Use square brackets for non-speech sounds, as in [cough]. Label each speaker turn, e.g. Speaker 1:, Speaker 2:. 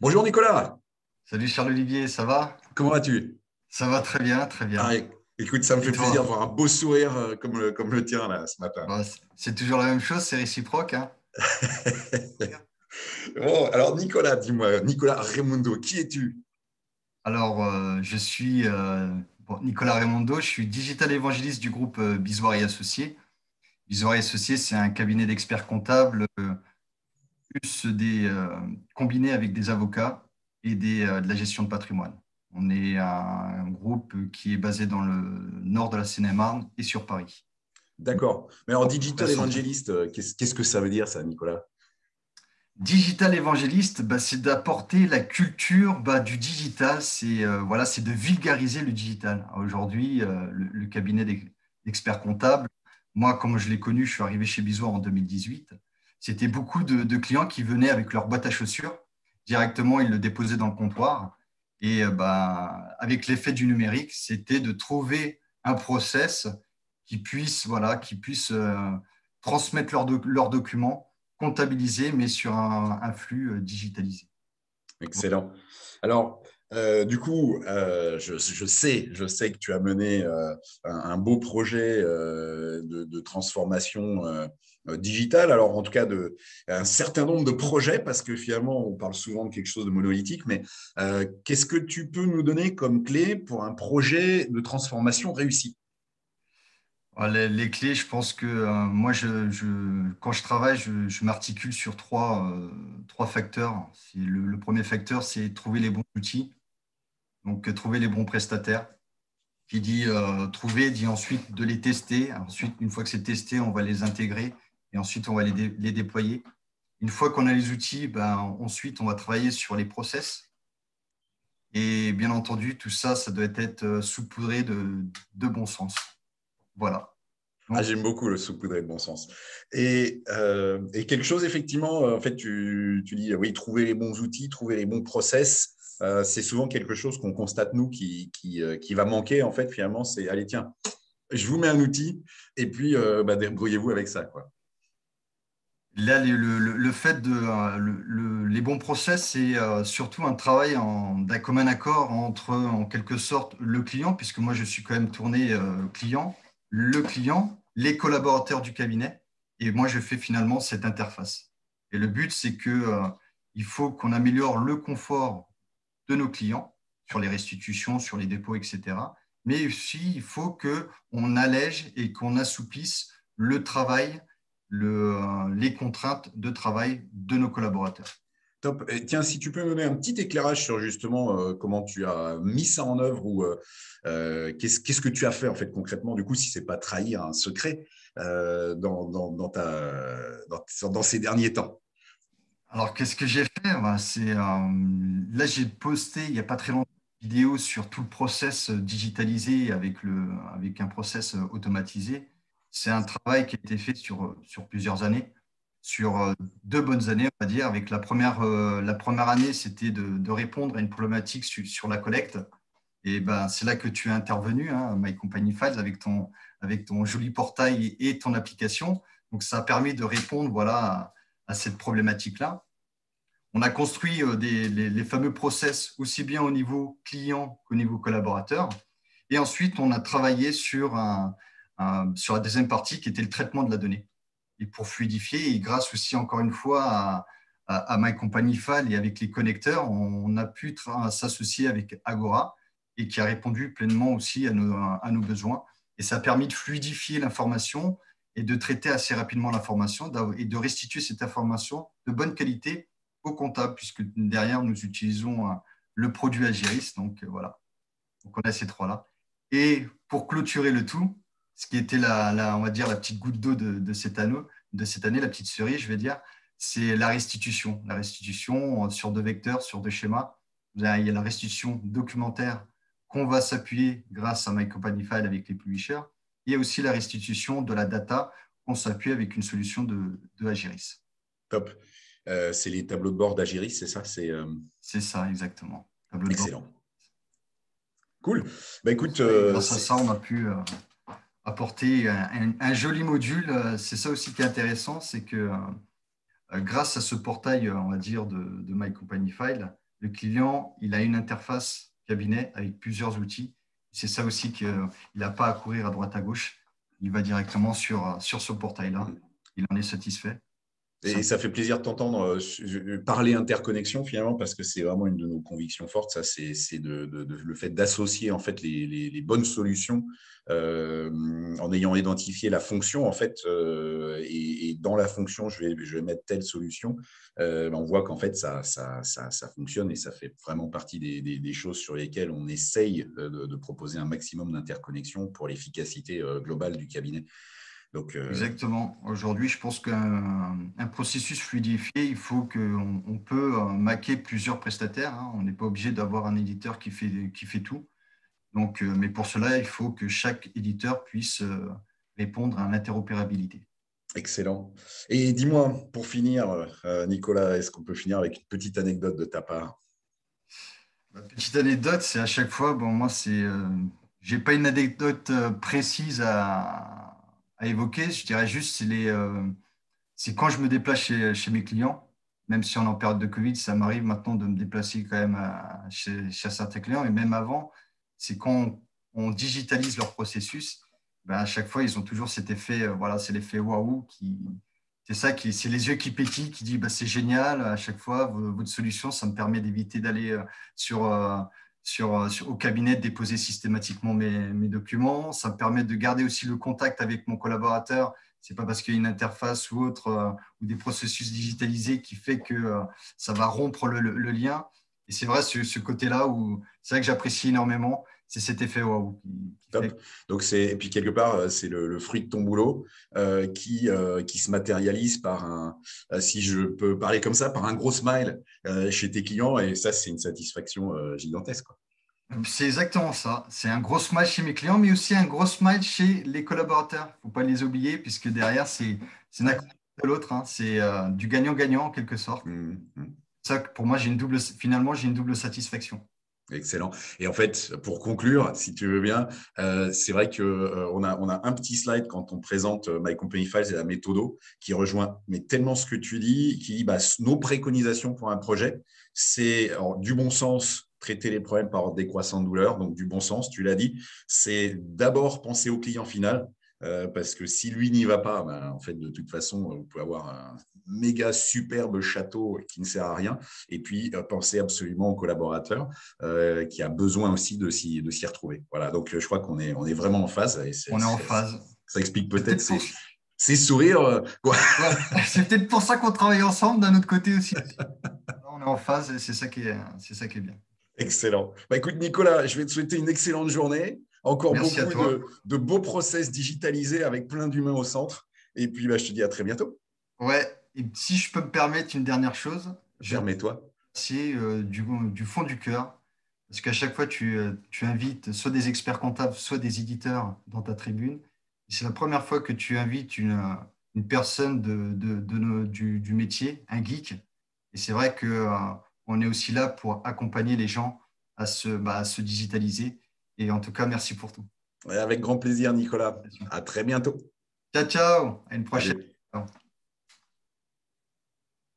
Speaker 1: Bonjour Nicolas.
Speaker 2: Salut Charles-Olivier, ça va?
Speaker 1: Comment vas-tu?
Speaker 2: Ça va très bien, très bien.
Speaker 1: Ah, écoute, ça me fait plaisir de voir un beau sourire euh, comme le, comme le tien là ce matin.
Speaker 2: Bah, c'est toujours la même chose, c'est réciproque. Hein [laughs]
Speaker 1: bon, alors Nicolas, dis-moi, Nicolas Raimondo, qui es-tu?
Speaker 2: Alors, euh, je suis euh, Nicolas Raimondo, je suis digital évangéliste du groupe euh, Bisoir Associés. Bisoir Associés, c'est un cabinet d'experts comptables plus des, combiné avec des avocats et euh, de la gestion de patrimoine. On est un groupe qui est basé dans le nord de la Seine-et-Marne et sur Paris.
Speaker 1: D'accord. Mais alors, digital évangéliste, euh, qu'est-ce que ça veut dire, ça, Nicolas?
Speaker 2: Digital évangéliste, bah, c'est d'apporter la culture bah, du digital, c'est euh, voilà, c'est de vulgariser le digital. Aujourd'hui, le, cabinet d'experts comptables, moi, comme je l'ai connu, je suis arrivé chez Bisoir en 2018. C'était beaucoup de, clients qui venaient avec leur boîte à chaussures directement, il le déposait dans le comptoir. Et euh, bah, avec l'effet du numérique, c'était de trouver un process qui puisse, voilà, qui puisse euh, transmettre leurs documents, comptabilisés, mais sur un, flux euh, digitalisé.
Speaker 1: Excellent. Alors, du coup, je, sais, je sais que tu as mené un, beau projet de, transformation euh, digital, alors en tout cas un certain nombre de projets, parce que finalement on parle souvent de quelque chose de monolithique, mais euh, qu'est-ce que tu peux nous donner comme clé pour un projet de transformation réussi?
Speaker 2: Ah, les, clés, je pense que euh, moi, quand je travaille, je, m'articule sur trois, facteurs. Le, premier facteur, c'est trouver les bons outils, donc trouver les bons prestataires. Qui dit trouver, dit ensuite de les tester. Ensuite, une fois que c'est testé, on va les intégrer et ensuite on va les, les déployer. Une fois qu'on a les outils, ben, ensuite on va travailler sur les process. Et bien entendu, tout ça, ça doit être euh, saupoudré de, de bon sens. Voilà.
Speaker 1: Ah, J'aime beaucoup le saupoudré de bon sens. Et, euh, et, quelque chose, effectivement, euh, en fait, tu, tu, dis, oui, trouver les bons outils, trouver les bons process, c'est souvent quelque chose qu'on constate, nous, qui, qui, qui, va manquer, en fait, finalement, c'est, allez, tiens, je vous mets un outil, et puis, bah, débrouillez-vous avec ça. Quoi.
Speaker 2: Là, le, fait de euh, les bons process, c'est euh, surtout un travail d'un commun accord entre, en quelque sorte, le client, puisque moi, je suis quand même tourné euh, client, le client, les collaborateurs du cabinet, et moi, je fais finalement cette interface. Et le but, c'est que il faut qu'on améliore le confort de nos clients sur les restitutions, sur les dépôts, etc. Mais aussi, il faut qu'on allège et qu'on assoupisse le travail le, les contraintes de travail de nos collaborateurs.
Speaker 1: Top. tiens, si tu peux me donner un petit éclairage sur justement euh, comment tu as mis ça en œuvre ou euh, euh, qu'est-ce, que tu as fait en fait concrètement, du coup, si ce n'est pas trahir un secret dans, dans, dans, ces derniers temps?
Speaker 2: Alors, qu'est-ce que j'ai fait? Bah, c'est, Là, j'ai posté il n'y a pas très longtemps une vidéo sur tout le process digitalisé avec, un process automatisé c'est un travail qui a été fait sur, plusieurs années, sur euh, deux bonnes années, on va dire. Avec la première, euh, la première année, c'était de, répondre à une problématique sur, la collecte. Et ben, c'est là que tu es intervenu, hein, My Company Files, avec ton, avec ton joli portail et ton application. Donc, ça a permis de répondre voilà, à, cette problématique-là. On a construit euh, des, les, fameux process aussi bien au niveau client qu'au niveau collaborateur. Et ensuite, on a travaillé sur un, sur la deuxième partie qui était le traitement de la donnée. Et pour fluidifier, et grâce aussi encore une fois à, à, My et avec les connecteurs, on, a pu s'associer avec Agora et qui a répondu pleinement aussi à nos, à nos besoins. Et ça a permis de fluidifier l'information et de traiter assez rapidement l'information et de restituer cette information de bonne qualité au comptable, puisque derrière, nous utilisons le produit Agiris. Donc voilà, donc on a ces trois-là. Et pour clôturer le tout, ce qui était la, on va dire, la petite goutte d'eau de, cette année, de cette année, la petite cerise, je vais dire, c'est la restitution. La restitution sur deux vecteurs, sur deux schémas. Il y a la restitution documentaire qu'on va s'appuyer grâce à My avec les publishers. Il y a aussi la restitution de la data qu'on s'appuie avec une solution de, de Agiris.
Speaker 1: Top. Euh, c'est les tableaux de bord d'Agiris, c'est ça? C'est euh,
Speaker 2: ça, exactement.
Speaker 1: Excellent. Cool. Bah, écoute, euh,
Speaker 2: grâce à ça, on a pu apporter un, joli module. C'est ça aussi qui est intéressant, c'est que grâce à ce portail, on va dire, de, My Company File, le client, il a une interface cabinet avec plusieurs outils. C'est ça aussi qu'il n'a pas à courir à droite à gauche. Il va directement sur, sur ce portail-là. Il en est satisfait.
Speaker 1: Et ça fait plaisir de t'entendre euh, parler interconnexion finalement parce que c'est vraiment une de nos convictions fortes. Ça, c'est de, le fait d'associer en fait les, bonnes solutions euh, en ayant identifié la fonction en fait euh, et, dans la fonction je vais, mettre telle solution. on voit qu'en fait ça, fonctionne et ça fait vraiment partie des, des, choses sur lesquelles on essaye de proposer un maximum d'interconnexion pour l'efficacité globale du cabinet.
Speaker 2: Euh, Exactement. Aujourd'hui, je pense qu'un processus fluidifié, il faut qu'on on peut euh, maquer plusieurs prestataires. Hein. On n'est pas obligé d'avoir un éditeur qui fait, qui fait tout. Donc, euh, mais pour cela, il faut que chaque éditeur puisse répondre à l'interopérabilité.
Speaker 1: Excellent. Et dis-moi, pour finir, Nicolas, est-ce qu'on peut finir avec une petite anecdote de ta part?
Speaker 2: Ma petite anecdote, c'est à chaque fois, bon, moi, c'est, j'ai pas une anecdote précise à, à évoquer, je dirais juste, c'est euh, quand je me déplace chez, mes clients, même si on est en période de Covid, ça m'arrive maintenant de me déplacer quand même chez, certains clients, et même avant, c'est quand on, digitalise leur processus, ben à chaque fois, ils ont toujours cet effet, euh, voilà, c'est l'effet waouh qui, c'est ça c'est les yeux qui pétillent, qui dit, bah, c'est génial, à chaque fois, votre solution, ça me permet d'éviter d'aller euh, sur euh, sur, au cabinet de déposer systématiquement mes, documents. Ça me permet de garder aussi le contact avec mon collaborateur. Ce n'est pas parce qu'il y a une interface ou autre euh, ou des processus digitalisés qui fait que euh, ça va rompre le, lien. Et c'est vrai, ce, ce côté-là où c'est vrai que j'apprécie énormément, c'est cet effet waouh.
Speaker 1: Donc c'est et puis quelque part c'est le, fruit de ton boulot qui qui se matérialise par un si je peux parler comme ça par un gros smile chez tes clients et ça c'est une satisfaction gigantesque.
Speaker 2: C'est exactement ça. C'est un gros smile chez mes clients, mais aussi un gros smile chez les collaborateurs. Il ne faut pas les oublier, puisque derrière, c'est l'un de l'autre. Hein. C'est euh, du gagnant-gagnant, en quelque sorte. Mmh, mmh. Ça, pour moi, une double, finalement, j'ai une double satisfaction.
Speaker 1: Excellent. Et en fait, pour conclure, si tu veux bien, euh, c'est vrai qu'on euh, on, a, on a un petit slide quand on présente My Company Files et la méthodo qui rejoint mais tellement ce que tu dis, qui dit bah, nos préconisations pour un projet, c'est du bon sens traiter les problèmes par décroissante douleur, donc du bon sens, tu l'as dit, c'est d'abord penser au client final, euh, parce que si lui n'y va pas, ben, en fait, de toute façon, vous pouvez avoir un méga superbe château qui ne sert à rien, et puis euh, penser absolument au collaborateur euh, qui a besoin aussi de s'y, de s'y retrouver. Voilà, donc je crois qu'on est, on est vraiment en phase.
Speaker 2: on est en phase.
Speaker 1: Ça explique peut-être ces, ces, sourires.
Speaker 2: c'est peut-être pour ça qu'on travaille ensemble d'un autre côté aussi. on est en phase et c'est ça qui est, c'est ça qui est bien.
Speaker 1: Excellent. Bah, écoute, Nicolas, je vais te souhaiter une excellente journée. Encore beaucoup de, beaux process digitalisés avec plein d'humains au centre. Et puis, bah, je te dis à très bientôt.
Speaker 2: Ouais. Et si je peux me permettre une dernière chose.
Speaker 1: Permets-toi.
Speaker 2: C'est euh, du, du, fond du cœur. Parce qu'à chaque fois, tu, euh, tu, invites soit des experts comptables, soit des éditeurs dans ta tribune. C'est la première fois que tu invites une, une personne de, de, de du, du, métier, un geek. Et c'est vrai que euh, est aussi là pour accompagner les gens à se, bah, se digitaliser. Et en tout cas, merci pour tout.
Speaker 1: avec grand plaisir, Nicolas. À très bientôt.
Speaker 2: Ciao, ciao. À une prochaine.